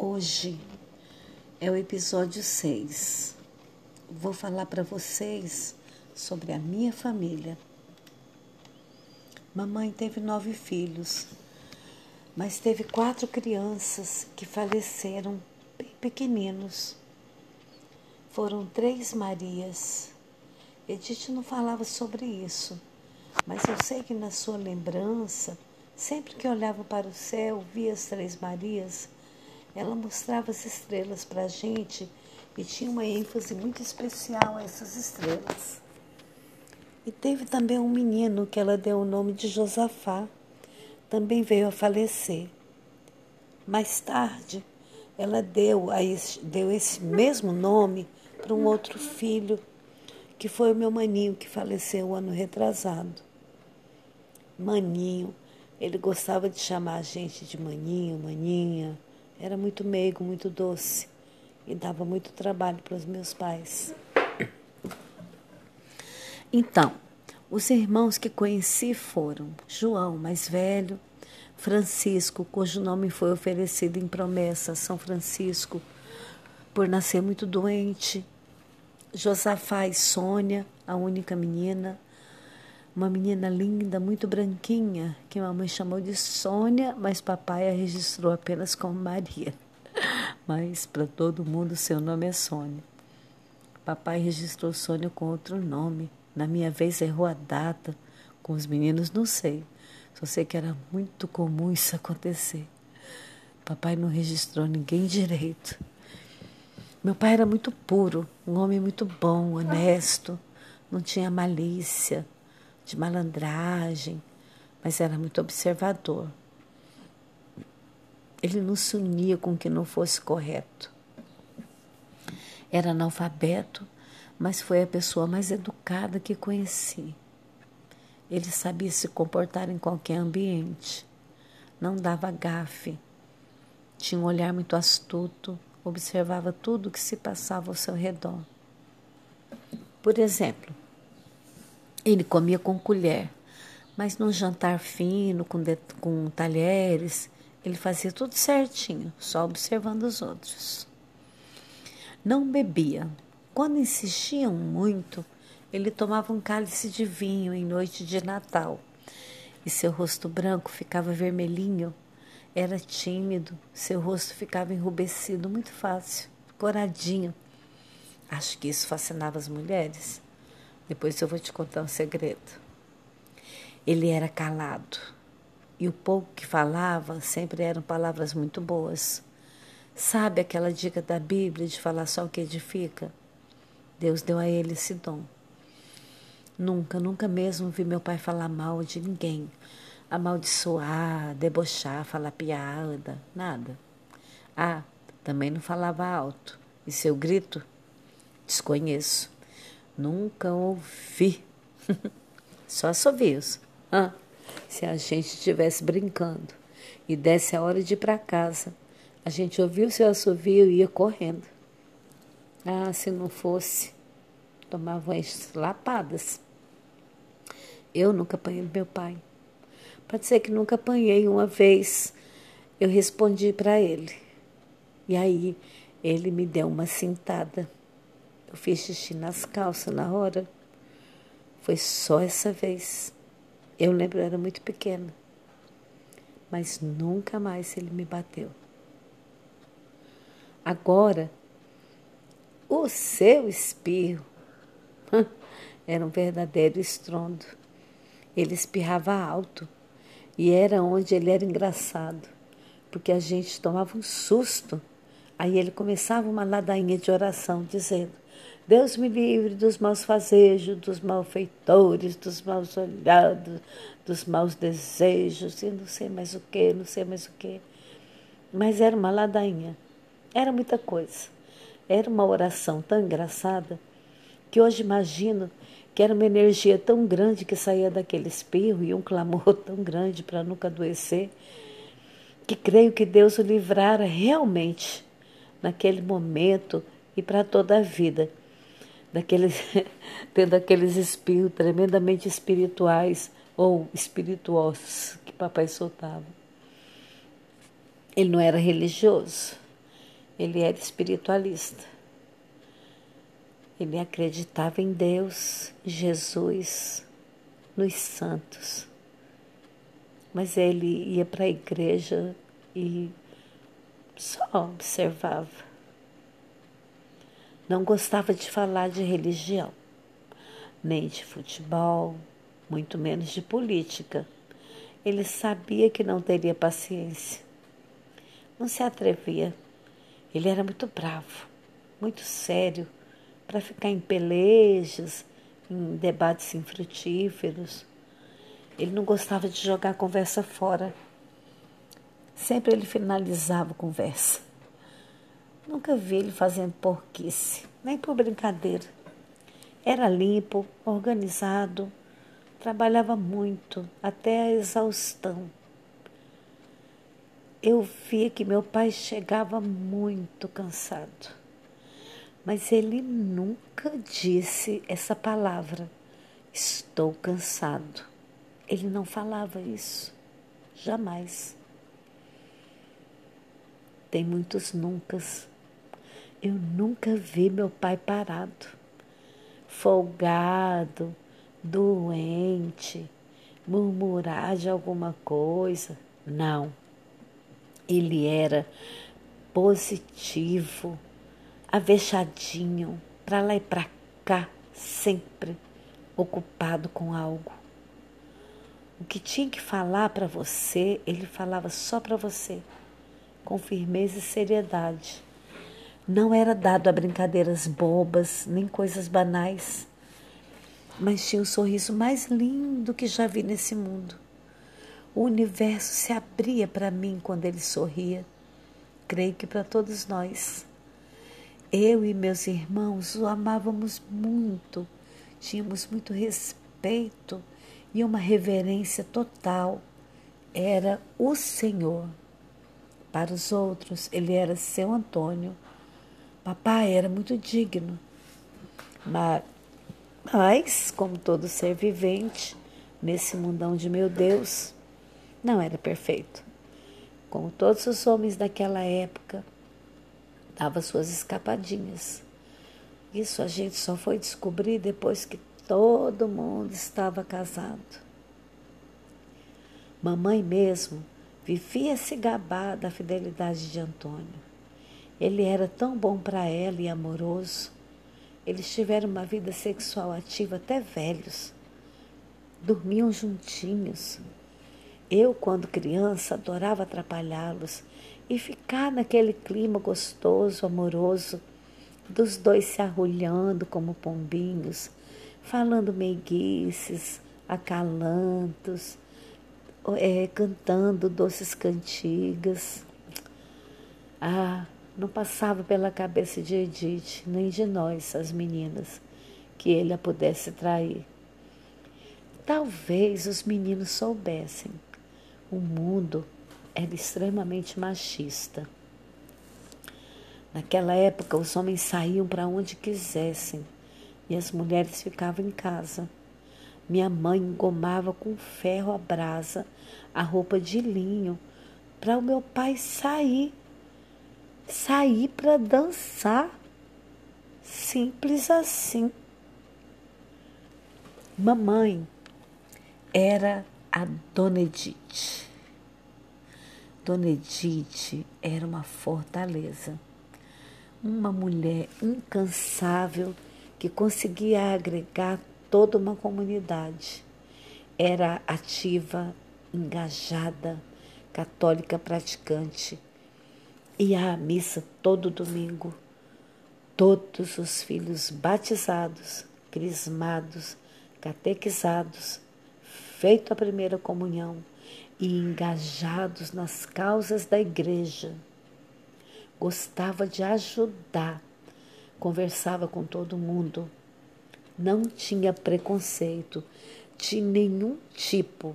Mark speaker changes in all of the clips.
Speaker 1: Hoje é o episódio 6. Vou falar para vocês sobre a minha família. Mamãe teve nove filhos, mas teve quatro crianças que faleceram bem pequeninos. Foram três Marias. Edith não falava sobre isso, mas eu sei que na sua lembrança, sempre que olhava para o céu, via as três Marias ela mostrava as estrelas para a gente e tinha uma ênfase muito especial a essas estrelas. E teve também um menino que ela deu o nome de Josafá, também veio a falecer. Mais tarde, ela deu, a esse, deu esse mesmo nome para um outro filho, que foi o meu maninho, que faleceu o ano retrasado. Maninho, ele gostava de chamar a gente de maninho, maninha. Era muito meigo, muito doce e dava muito trabalho para os meus pais. Então, os irmãos que conheci foram João, mais velho, Francisco, cujo nome foi oferecido em promessa a São Francisco, por nascer muito doente, Josafá e Sônia, a única menina, uma menina linda, muito branquinha, que mamãe chamou de Sônia, mas papai a registrou apenas como Maria. Mas para todo mundo seu nome é Sônia. Papai registrou Sônia com outro nome. Na minha vez errou a data. Com os meninos não sei. Só sei que era muito comum isso acontecer. Papai não registrou ninguém direito. Meu pai era muito puro, um homem muito bom, honesto, não tinha malícia de malandragem, mas era muito observador. Ele não se unia com o que não fosse correto. Era analfabeto, mas foi a pessoa mais educada que conheci. Ele sabia se comportar em qualquer ambiente, não dava gafe, tinha um olhar muito astuto, observava tudo o que se passava ao seu redor. Por exemplo, ele comia com colher, mas num jantar fino, com, de, com talheres, ele fazia tudo certinho, só observando os outros. Não bebia. Quando insistiam muito, ele tomava um cálice de vinho em noite de Natal e seu rosto branco ficava vermelhinho. Era tímido, seu rosto ficava enrubescido muito fácil, coradinho. Acho que isso fascinava as mulheres. Depois eu vou te contar um segredo. Ele era calado e o pouco que falava sempre eram palavras muito boas. Sabe aquela dica da Bíblia de falar só o que edifica? Deus deu a ele esse dom. Nunca, nunca mesmo vi meu pai falar mal de ninguém, amaldiçoar, debochar, falar piada, nada. Ah, também não falava alto. E seu grito? Desconheço. Nunca ouvi. Só assovios. Ah, se a gente estivesse brincando e desse a hora de ir para casa, a gente ouvia o seu assovio e ia correndo. Ah, se não fosse, tomavam as lapadas. Eu nunca apanhei meu pai. Pode ser que nunca apanhei uma vez. Eu respondi para ele. E aí ele me deu uma cintada. Eu fiz xixi nas calças na hora. Foi só essa vez. Eu lembro, eu era muito pequena. Mas nunca mais ele me bateu. Agora, o seu espirro era um verdadeiro estrondo. Ele espirrava alto e era onde ele era engraçado, porque a gente tomava um susto. Aí ele começava uma ladainha de oração, dizendo: Deus me livre dos maus fazejos, dos malfeitores, dos maus olhados, dos maus desejos, e não sei mais o que, não sei mais o que. Mas era uma ladainha, era muita coisa. Era uma oração tão engraçada que hoje imagino que era uma energia tão grande que saía daquele espirro e um clamor tão grande para nunca adoecer, que creio que Deus o livrara realmente naquele momento e para toda a vida daqueles, tendo aqueles espíritos tremendamente espirituais ou espirituosos que papai soltava. Ele não era religioso, Ele era espiritualista. Ele acreditava em Deus, Jesus, nos santos. Mas ele ia para a igreja e só observava. Não gostava de falar de religião, nem de futebol, muito menos de política. Ele sabia que não teria paciência. Não se atrevia. Ele era muito bravo, muito sério, para ficar em pelejas, em debates infrutíferos. Ele não gostava de jogar a conversa fora. Sempre ele finalizava a conversa. Nunca vi ele fazendo porquice, nem por brincadeira. Era limpo, organizado, trabalhava muito, até a exaustão. Eu via que meu pai chegava muito cansado, mas ele nunca disse essa palavra, estou cansado. Ele não falava isso, jamais. Tem muitos nuncas. Eu nunca vi meu pai parado, folgado, doente, murmurar de alguma coisa. Não. Ele era positivo, avexadinho, para lá e para cá, sempre ocupado com algo. O que tinha que falar para você, ele falava só para você, com firmeza e seriedade. Não era dado a brincadeiras bobas, nem coisas banais, mas tinha o sorriso mais lindo que já vi nesse mundo. O universo se abria para mim quando ele sorria. Creio que para todos nós. Eu e meus irmãos o amávamos muito, tínhamos muito respeito e uma reverência total. Era o Senhor. Para os outros, ele era seu Antônio. Papai era muito digno. Mas, como todo ser vivente, nesse mundão de meu Deus, não era perfeito. Como todos os homens daquela época, dava suas escapadinhas. Isso a gente só foi descobrir depois que Todo mundo estava casado. Mamãe mesmo vivia se gabar da fidelidade de Antônio. Ele era tão bom para ela e amoroso. Eles tiveram uma vida sexual ativa até velhos. Dormiam juntinhos. Eu, quando criança, adorava atrapalhá-los e ficar naquele clima gostoso, amoroso, dos dois se arrulhando como pombinhos, falando meiguices, acalantos, é, cantando doces cantigas. Ah, não passava pela cabeça de Edith, nem de nós, as meninas, que ele a pudesse trair. Talvez os meninos soubessem. O mundo era extremamente machista. Naquela época, os homens saíam para onde quisessem e as mulheres ficavam em casa. Minha mãe engomava com ferro a brasa a roupa de linho para o meu pai sair. Sair para dançar. Simples assim. Mamãe era a Dona Edith. Dona Edith era uma fortaleza, uma mulher incansável que conseguia agregar toda uma comunidade. Era ativa, engajada, católica praticante. Ia à missa todo domingo. Todos os filhos batizados, crismados, catequizados, feito a primeira comunhão e engajados nas causas da igreja. Gostava de ajudar conversava com todo mundo, não tinha preconceito de nenhum tipo.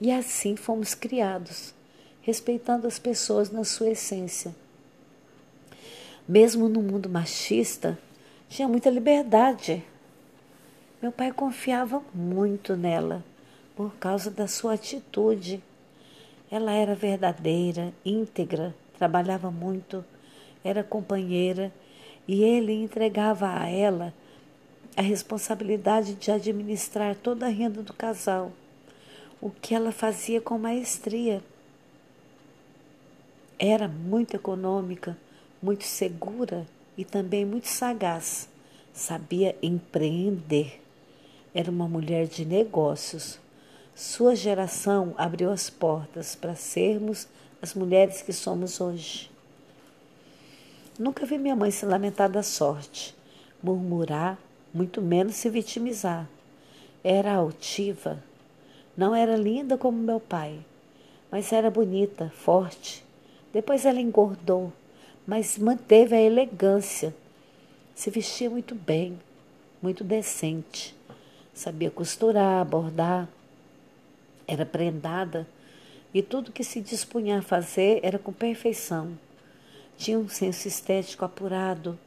Speaker 1: E assim fomos criados, respeitando as pessoas na sua essência. Mesmo no mundo machista, tinha muita liberdade. Meu pai confiava muito nela por causa da sua atitude. Ela era verdadeira, íntegra, trabalhava muito era companheira e ele entregava a ela a responsabilidade de administrar toda a renda do casal, o que ela fazia com maestria. Era muito econômica, muito segura e também muito sagaz. Sabia empreender. Era uma mulher de negócios. Sua geração abriu as portas para sermos as mulheres que somos hoje. Nunca vi minha mãe se lamentar da sorte, murmurar, muito menos se vitimizar. Era altiva. Não era linda como meu pai, mas era bonita, forte. Depois ela engordou, mas manteve a elegância. Se vestia muito bem, muito decente. Sabia costurar, bordar. Era prendada e tudo que se dispunha a fazer era com perfeição. Tinha um senso estético apurado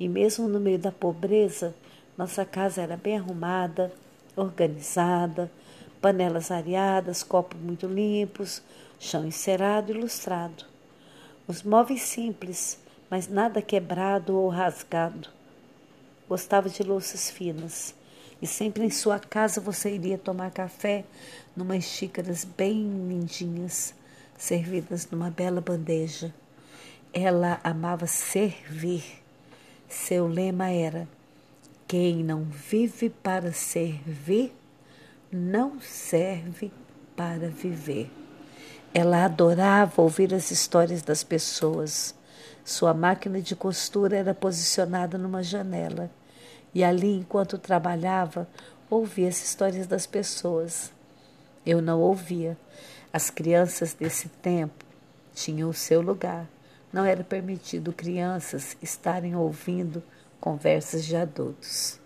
Speaker 1: e, mesmo no meio da pobreza, nossa casa era bem arrumada, organizada, panelas areadas, copos muito limpos, chão encerado e lustrado. Os móveis simples, mas nada quebrado ou rasgado. Gostava de louças finas e sempre em sua casa você iria tomar café numas xícaras bem lindinhas, servidas numa bela bandeja. Ela amava servir. Seu lema era: quem não vive para servir, não serve para viver. Ela adorava ouvir as histórias das pessoas. Sua máquina de costura era posicionada numa janela e ali, enquanto trabalhava, ouvia as histórias das pessoas. Eu não ouvia. As crianças desse tempo tinham o seu lugar. Não era permitido crianças estarem ouvindo conversas de adultos.